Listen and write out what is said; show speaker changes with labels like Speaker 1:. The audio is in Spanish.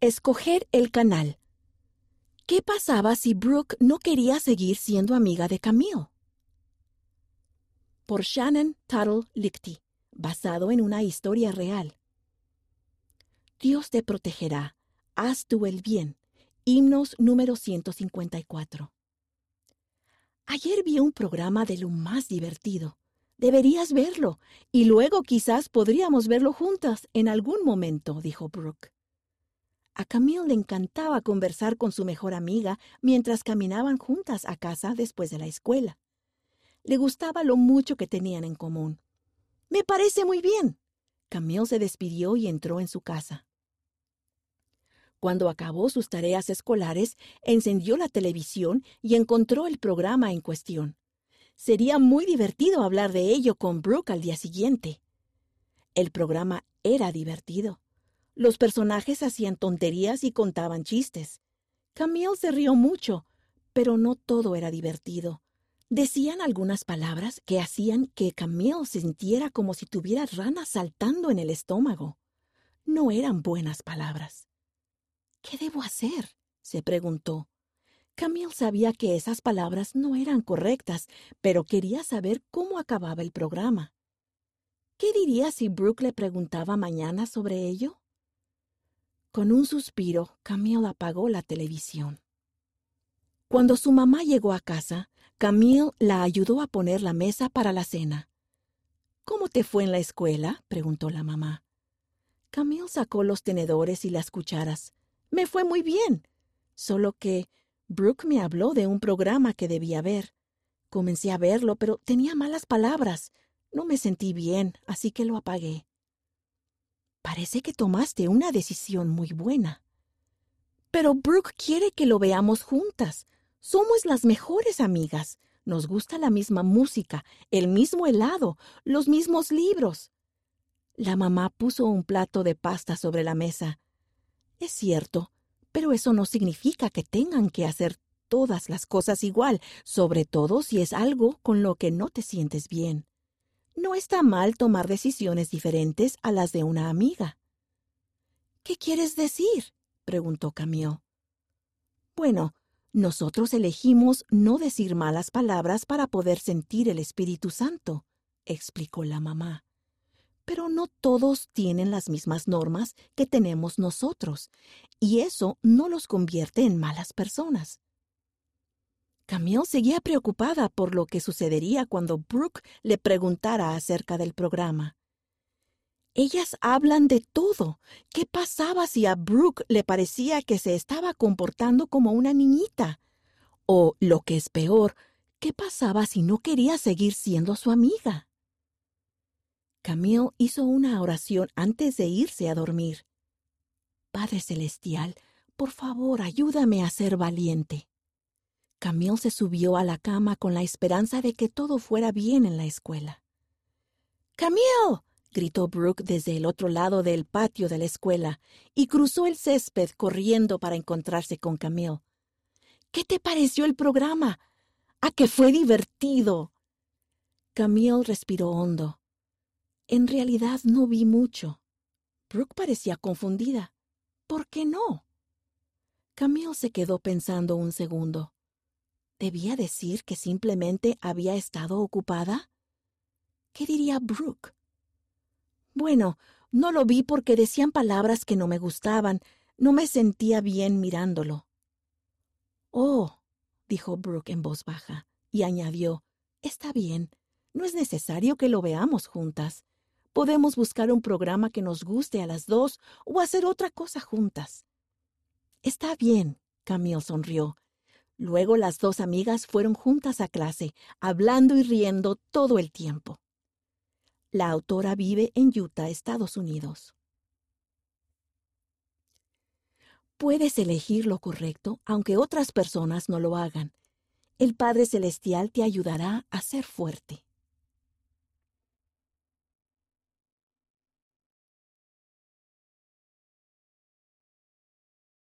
Speaker 1: Escoger el canal. ¿Qué pasaba si Brooke no quería seguir siendo amiga de Camille? Por Shannon Tuttle Lichty, basado en una historia real. Dios te protegerá. Haz tú el bien. Himnos número 154. Ayer vi un programa de lo más divertido. Deberías verlo, y luego quizás podríamos verlo juntas en algún momento, dijo Brooke. A Camille le encantaba conversar con su mejor amiga mientras caminaban juntas a casa después de la escuela. Le gustaba lo mucho que tenían en común. Me parece muy bien. Camille se despidió y entró en su casa. Cuando acabó sus tareas escolares, encendió la televisión y encontró el programa en cuestión. Sería muy divertido hablar de ello con Brooke al día siguiente. El programa era divertido. Los personajes hacían tonterías y contaban chistes. Camille se rió mucho, pero no todo era divertido. Decían algunas palabras que hacían que Camille sintiera como si tuviera ranas saltando en el estómago. No eran buenas palabras. ¿Qué debo hacer? se preguntó. Camille sabía que esas palabras no eran correctas, pero quería saber cómo acababa el programa. ¿Qué diría si Brooke le preguntaba mañana sobre ello? Con un suspiro, Camille apagó la televisión. Cuando su mamá llegó a casa, Camille la ayudó a poner la mesa para la cena. ¿Cómo te fue en la escuela? preguntó la mamá. Camille sacó los tenedores y las cucharas. Me fue muy bien. Solo que Brooke me habló de un programa que debía ver. Comencé a verlo, pero tenía malas palabras. No me sentí bien, así que lo apagué. Parece que tomaste una decisión muy buena. Pero Brooke quiere que lo veamos juntas. Somos las mejores amigas. Nos gusta la misma música, el mismo helado, los mismos libros. La mamá puso un plato de pasta sobre la mesa. Es cierto, pero eso no significa que tengan que hacer todas las cosas igual, sobre todo si es algo con lo que no te sientes bien. No está mal tomar decisiones diferentes a las de una amiga. ¿Qué quieres decir? preguntó Camille. Bueno, nosotros elegimos no decir malas palabras para poder sentir el Espíritu Santo, explicó la mamá. Pero no todos tienen las mismas normas que tenemos nosotros, y eso no los convierte en malas personas. Camille seguía preocupada por lo que sucedería cuando Brooke le preguntara acerca del programa. Ellas hablan de todo. ¿Qué pasaba si a Brooke le parecía que se estaba comportando como una niñita? O, lo que es peor, ¿qué pasaba si no quería seguir siendo su amiga? Camille hizo una oración antes de irse a dormir. Padre Celestial, por favor, ayúdame a ser valiente. Camille se subió a la cama con la esperanza de que todo fuera bien en la escuela. ¡Camille! gritó Brooke desde el otro lado del patio de la escuela y cruzó el césped corriendo para encontrarse con Camille. ¿Qué te pareció el programa? ¡A que fue divertido! Camille respiró hondo. En realidad no vi mucho. Brooke parecía confundida. ¿Por qué no? Camille se quedó pensando un segundo. ¿Debía decir que simplemente había estado ocupada? ¿Qué diría Brooke? Bueno, no lo vi porque decían palabras que no me gustaban. No me sentía bien mirándolo. Oh, dijo Brooke en voz baja, y añadió, Está bien, no es necesario que lo veamos juntas. Podemos buscar un programa que nos guste a las dos o hacer otra cosa juntas. Está bien, Camille sonrió, Luego las dos amigas fueron juntas a clase, hablando y riendo todo el tiempo. La autora vive en Utah, Estados Unidos. Puedes elegir lo correcto aunque otras personas no lo hagan. El Padre Celestial te ayudará a ser fuerte.